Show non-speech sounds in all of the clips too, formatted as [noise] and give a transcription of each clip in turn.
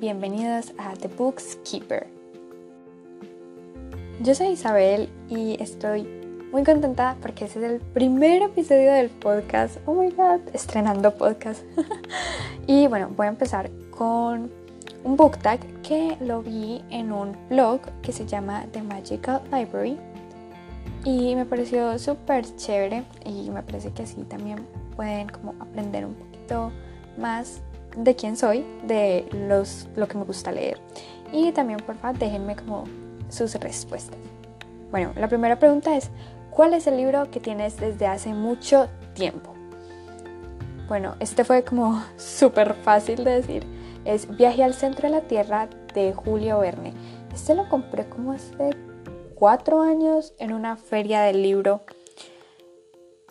bienvenidos a The Books Keeper. Yo soy Isabel y estoy muy contenta porque ese es el primer episodio del podcast. Oh my god, estrenando podcast. [laughs] y bueno, voy a empezar con un book tag que lo vi en un blog que se llama The Magical Library y me pareció súper chévere y me parece que así también pueden como aprender un poquito más de quién soy, de los, lo que me gusta leer. Y también, por favor, déjenme como sus respuestas. Bueno, la primera pregunta es, ¿cuál es el libro que tienes desde hace mucho tiempo? Bueno, este fue como [laughs] súper fácil de decir. Es Viaje al centro de la Tierra de Julio Verne. Este lo compré como hace cuatro años en una feria del libro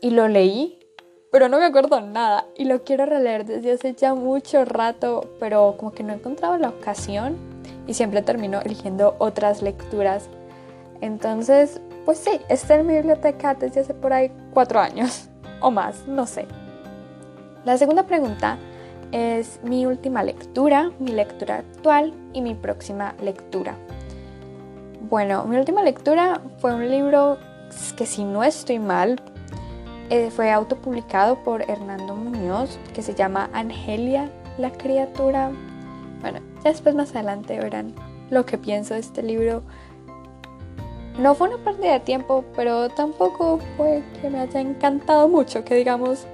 y lo leí pero no me acuerdo nada y lo quiero releer desde hace ya mucho rato, pero como que no he encontrado la ocasión y siempre termino eligiendo otras lecturas. Entonces, pues sí, está en mi biblioteca desde hace por ahí cuatro años o más, no sé. La segunda pregunta es mi última lectura, mi lectura actual y mi próxima lectura. Bueno, mi última lectura fue un libro que si no estoy mal, eh, fue autopublicado por Hernando Muñoz, que se llama Angelia, la criatura. Bueno, ya después más adelante verán lo que pienso de este libro. No fue una pérdida de tiempo, pero tampoco fue que me haya encantado mucho, que digamos.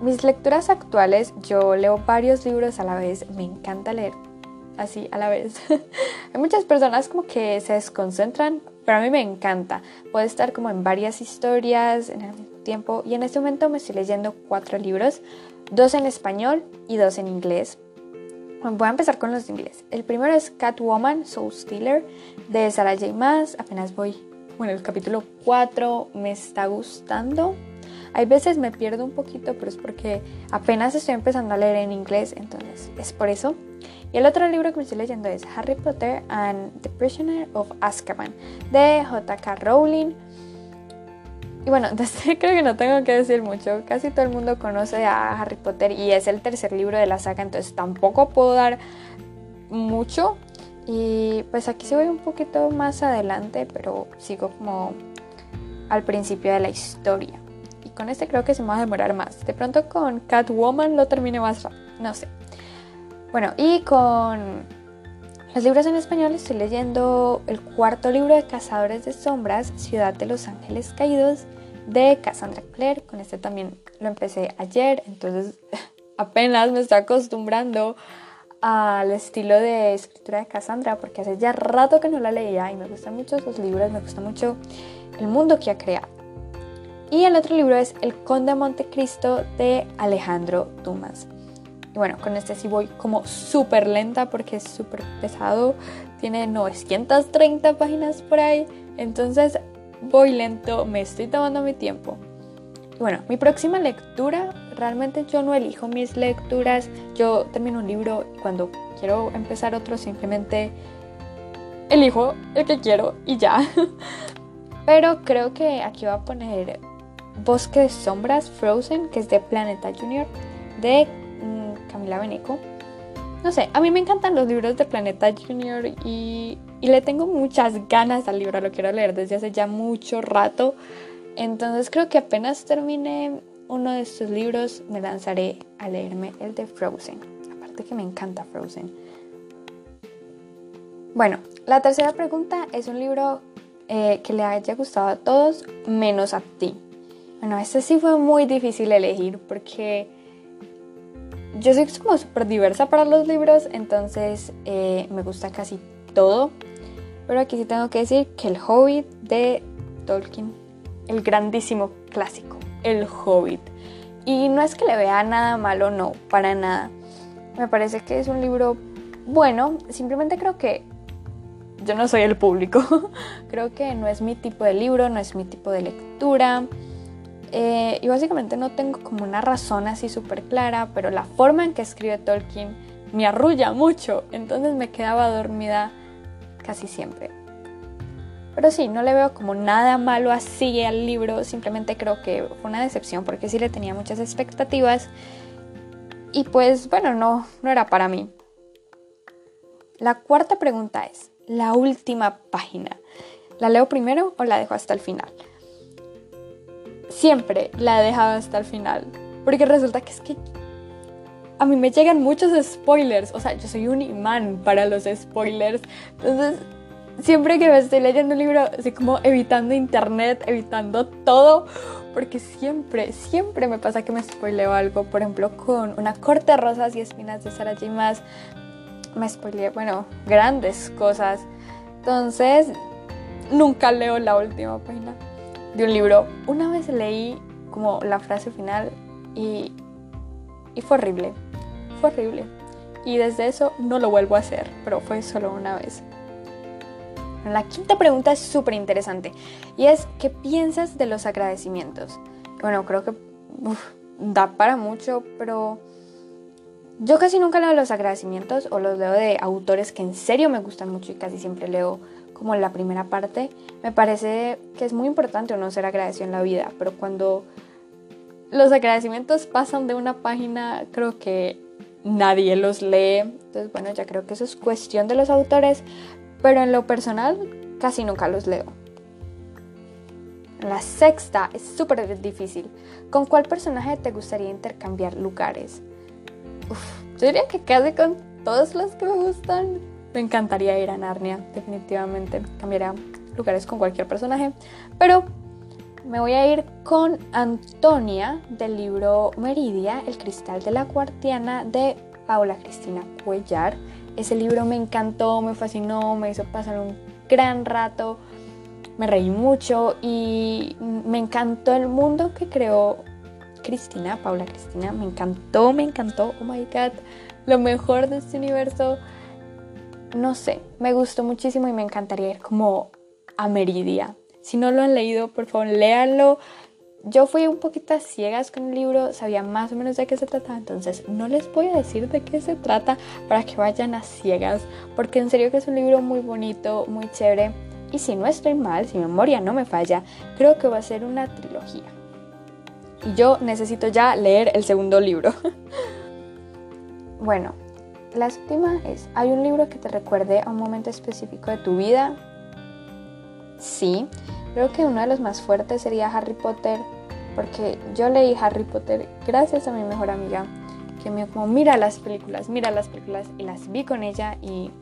Mis lecturas actuales, yo leo varios libros a la vez, me encanta leer así a la vez. [laughs] Hay muchas personas como que se desconcentran, pero a mí me encanta. Puedo estar como en varias historias en el tiempo y en este momento me estoy leyendo cuatro libros, dos en español y dos en inglés. voy a empezar con los de inglés. El primero es Catwoman Soul Stealer de Sarah J. Maas. Apenas voy, bueno, el capítulo 4 me está gustando. Hay veces me pierdo un poquito, pero es porque apenas estoy empezando a leer en inglés, entonces es por eso. Y el otro libro que me estoy leyendo es Harry Potter and the Prisoner of Azkaban de J.K. Rowling. Y bueno, [laughs] desde creo que no tengo que decir mucho. Casi todo el mundo conoce a Harry Potter y es el tercer libro de la saga, entonces tampoco puedo dar mucho. Y pues aquí sí voy un poquito más adelante, pero sigo como al principio de la historia. Y con este creo que se me va a demorar más. De pronto con Catwoman lo termine más rápido, no sé. Bueno, y con los libros en español estoy leyendo el cuarto libro de Cazadores de Sombras, Ciudad de los Ángeles Caídos, de Cassandra Clare. Con este también lo empecé ayer, entonces [laughs] apenas me estoy acostumbrando al estilo de escritura de Cassandra, porque hace ya rato que no la leía y me gustan mucho sus libros, me gusta mucho el mundo que ha creado. Y el otro libro es El Conde de Montecristo de Alejandro Dumas. Y bueno, con este sí voy como súper lenta porque es súper pesado. Tiene 930 páginas por ahí. Entonces voy lento, me estoy tomando mi tiempo. Bueno, mi próxima lectura, realmente yo no elijo mis lecturas. Yo termino un libro y cuando quiero empezar otro simplemente elijo el que quiero y ya. [laughs] Pero creo que aquí voy a poner Bosque de Sombras Frozen, que es de Planeta Junior, de Camila Beneco. No sé, a mí me encantan los libros de Planeta Junior y, y, le tengo muchas ganas al libro, lo quiero leer desde hace ya mucho rato. Entonces creo que apenas termine uno de estos libros me lanzaré a leerme el de Frozen. Aparte que me encanta Frozen. Bueno, la tercera pregunta es un libro eh, que le haya gustado a todos menos a ti. Bueno, este sí fue muy difícil elegir porque yo soy como súper diversa para los libros, entonces eh, me gusta casi todo. Pero aquí sí tengo que decir que El Hobbit de Tolkien, el grandísimo clásico, El Hobbit. Y no es que le vea nada malo, no, para nada. Me parece que es un libro bueno, simplemente creo que yo no soy el público. [laughs] creo que no es mi tipo de libro, no es mi tipo de lectura. Eh, y básicamente no tengo como una razón así súper clara, pero la forma en que escribe Tolkien me arrulla mucho, entonces me quedaba dormida casi siempre. Pero sí, no le veo como nada malo así al libro, simplemente creo que fue una decepción porque sí le tenía muchas expectativas y pues bueno, no, no era para mí. La cuarta pregunta es, la última página. ¿La leo primero o la dejo hasta el final? Siempre la he dejado hasta el final. Porque resulta que es que a mí me llegan muchos spoilers. O sea, yo soy un imán para los spoilers. Entonces, siempre que me estoy leyendo un libro, así como evitando internet, evitando todo. Porque siempre, siempre me pasa que me spoileo algo. Por ejemplo, con una corte de rosas y espinas de Sarah J. Maas. Me spoileé, bueno, grandes cosas. Entonces, nunca leo la última página de un libro. Una vez leí como la frase final y, y fue horrible. Fue horrible. Y desde eso no lo vuelvo a hacer, pero fue solo una vez. La quinta pregunta es súper interesante y es, ¿qué piensas de los agradecimientos? Bueno, creo que da para mucho, pero yo casi nunca leo los agradecimientos o los leo de autores que en serio me gustan mucho y casi siempre leo como la primera parte. Me parece que es muy importante no ser agradecido en la vida, pero cuando los agradecimientos pasan de una página, creo que nadie los lee. Entonces, bueno, ya creo que eso es cuestión de los autores, pero en lo personal casi nunca los leo. La sexta es súper difícil. ¿Con cuál personaje te gustaría intercambiar lugares? Uf, yo diría que casi con todos los que me gustan. Me encantaría ir a Narnia, definitivamente. Cambiaría lugares con cualquier personaje. Pero me voy a ir con Antonia del libro Meridia, El cristal de la guardiana de Paula Cristina Cuellar. Ese libro me encantó, me fascinó, me hizo pasar un gran rato, me reí mucho y me encantó el mundo que creó Cristina, Paula Cristina. Me encantó, me encantó, oh my god, lo mejor de este universo. No sé, me gustó muchísimo y me encantaría ir como a Meridia. Si no lo han leído, por favor, léanlo. Yo fui un poquito a ciegas con el libro, sabía más o menos de qué se trataba, entonces no les voy a decir de qué se trata para que vayan a ciegas, porque en serio que es un libro muy bonito, muy chévere. Y si no estoy mal, si mi memoria no me falla, creo que va a ser una trilogía. Y yo necesito ya leer el segundo libro. [laughs] bueno, la última es, ¿hay un libro que te recuerde a un momento específico de tu vida? Sí, Creo que uno de los más fuertes sería Harry Potter, porque yo leí Harry Potter gracias a mi mejor amiga, que me como, mira las películas, mira las películas, y las vi con ella y,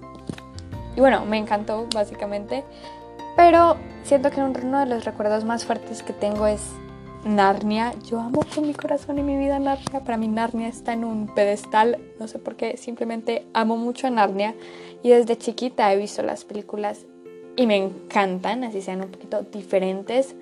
y bueno, me encantó básicamente. Pero siento que uno de los recuerdos más fuertes que tengo es Narnia. Yo amo con mi corazón y mi vida Narnia. Para mí Narnia está en un pedestal, no sé por qué, simplemente amo mucho a Narnia. Y desde chiquita he visto las películas y me encantan, así sean un poquito diferentes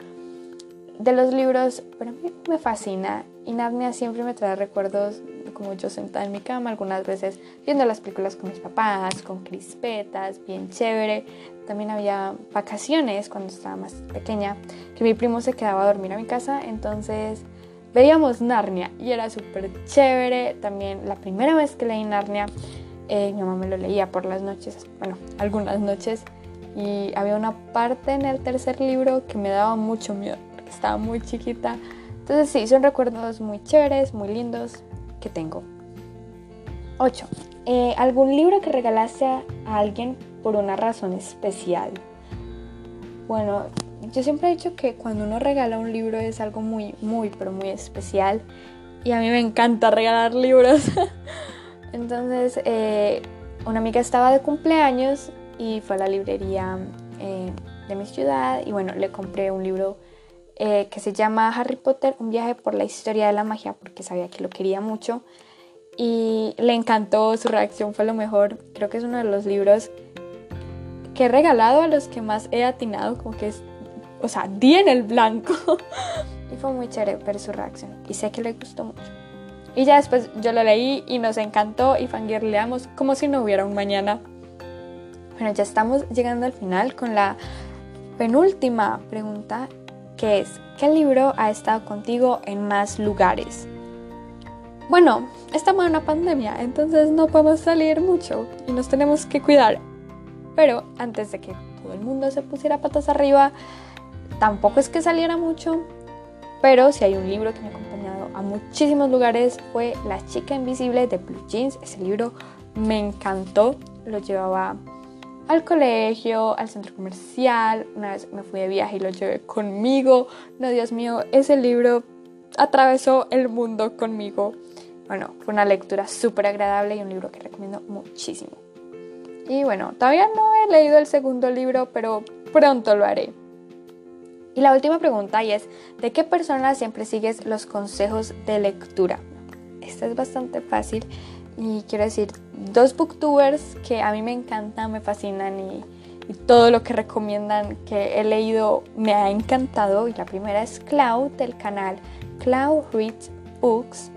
de los libros, pero a mí me fascina y Narnia siempre me trae recuerdos como yo sentada en mi cama, algunas veces viendo las películas con mis papás, con crispetas, bien chévere. También había vacaciones cuando estaba más pequeña, que mi primo se quedaba a dormir a mi casa, entonces veíamos Narnia y era súper chévere. También la primera vez que leí Narnia, eh, mi mamá me lo leía por las noches, bueno, algunas noches y había una parte en el tercer libro que me daba mucho miedo porque estaba muy chiquita. Entonces sí, son recuerdos muy chéveres, muy lindos que tengo. 8. Eh, ¿Algún libro que regalaste a alguien por una razón especial? Bueno, yo siempre he dicho que cuando uno regala un libro es algo muy, muy, pero muy especial. Y a mí me encanta regalar libros. [laughs] Entonces, eh, una amiga estaba de cumpleaños y fue a la librería eh, de mi ciudad y bueno, le compré un libro eh, que se llama Harry Potter, un viaje por la historia de la magia porque sabía que lo quería mucho y le encantó, su reacción fue lo mejor, creo que es uno de los libros que he regalado a los que más he atinado, como que es, o sea, di en el blanco [laughs] y fue muy chévere ver su reacción y sé que le gustó mucho. Y ya después yo lo leí y nos encantó y fangirleamos como si no hubiera un mañana. Bueno, ya estamos llegando al final con la penúltima pregunta, que es, ¿qué libro ha estado contigo en más lugares? Bueno, estamos en una pandemia, entonces no podemos salir mucho y nos tenemos que cuidar. Pero antes de que todo el mundo se pusiera patas arriba, tampoco es que saliera mucho, pero si hay un libro que me ha acompañado a muchísimos lugares fue La chica invisible de Blue Jeans. Ese libro me encantó lo llevaba al colegio, al centro comercial. Una vez me fui de viaje y lo llevé conmigo. No, Dios mío, ese libro atravesó el mundo conmigo. Bueno, fue una lectura súper agradable y un libro que recomiendo muchísimo. Y bueno, todavía no he leído el segundo libro, pero pronto lo haré. Y la última pregunta y es, ¿de qué persona siempre sigues los consejos de lectura? Esta es bastante fácil y quiero decir, dos booktubers que a mí me encantan, me fascinan y, todo lo que recomiendan que he leído me ha encantado. Y la primera es Cloud del canal Cloud Reads Books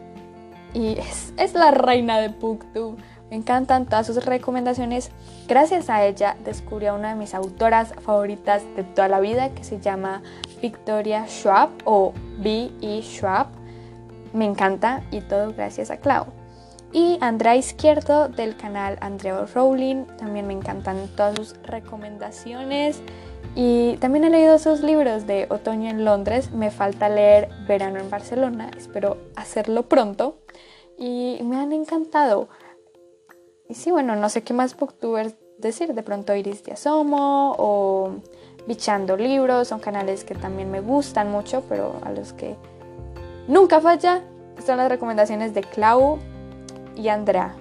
y es, es la reina de Booktube. Me encantan todas sus recomendaciones. Gracias a ella descubrí a una de mis autoras favoritas de toda la vida que se llama Victoria Schwab o B.E. Schwab. Me encanta y todo gracias a Clau. Y Andrea Izquierdo del canal Andrea Rowling. También me encantan todas sus recomendaciones. Y también he leído sus libros de Otoño en Londres. Me falta leer Verano en Barcelona. Espero hacerlo pronto. Y me han encantado. Y sí, bueno, no sé qué más booktubers decir. De pronto Iris de Asomo o Bichando Libros. Son canales que también me gustan mucho, pero a los que nunca falla son las recomendaciones de Clau y Andrea.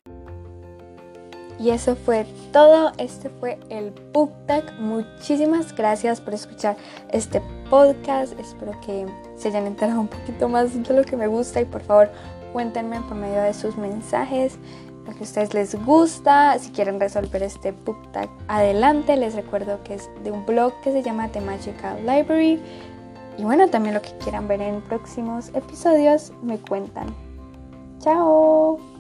Y eso fue todo. Este fue el Book Muchísimas gracias por escuchar este podcast. Espero que se hayan enterado un poquito más de lo que me gusta y por favor cuéntenme por medio de sus mensajes lo que a ustedes les gusta. Si quieren resolver este book tag, adelante. Les recuerdo que es de un blog que se llama The Magical Library. Y bueno, también lo que quieran ver en próximos episodios me cuentan. Chao.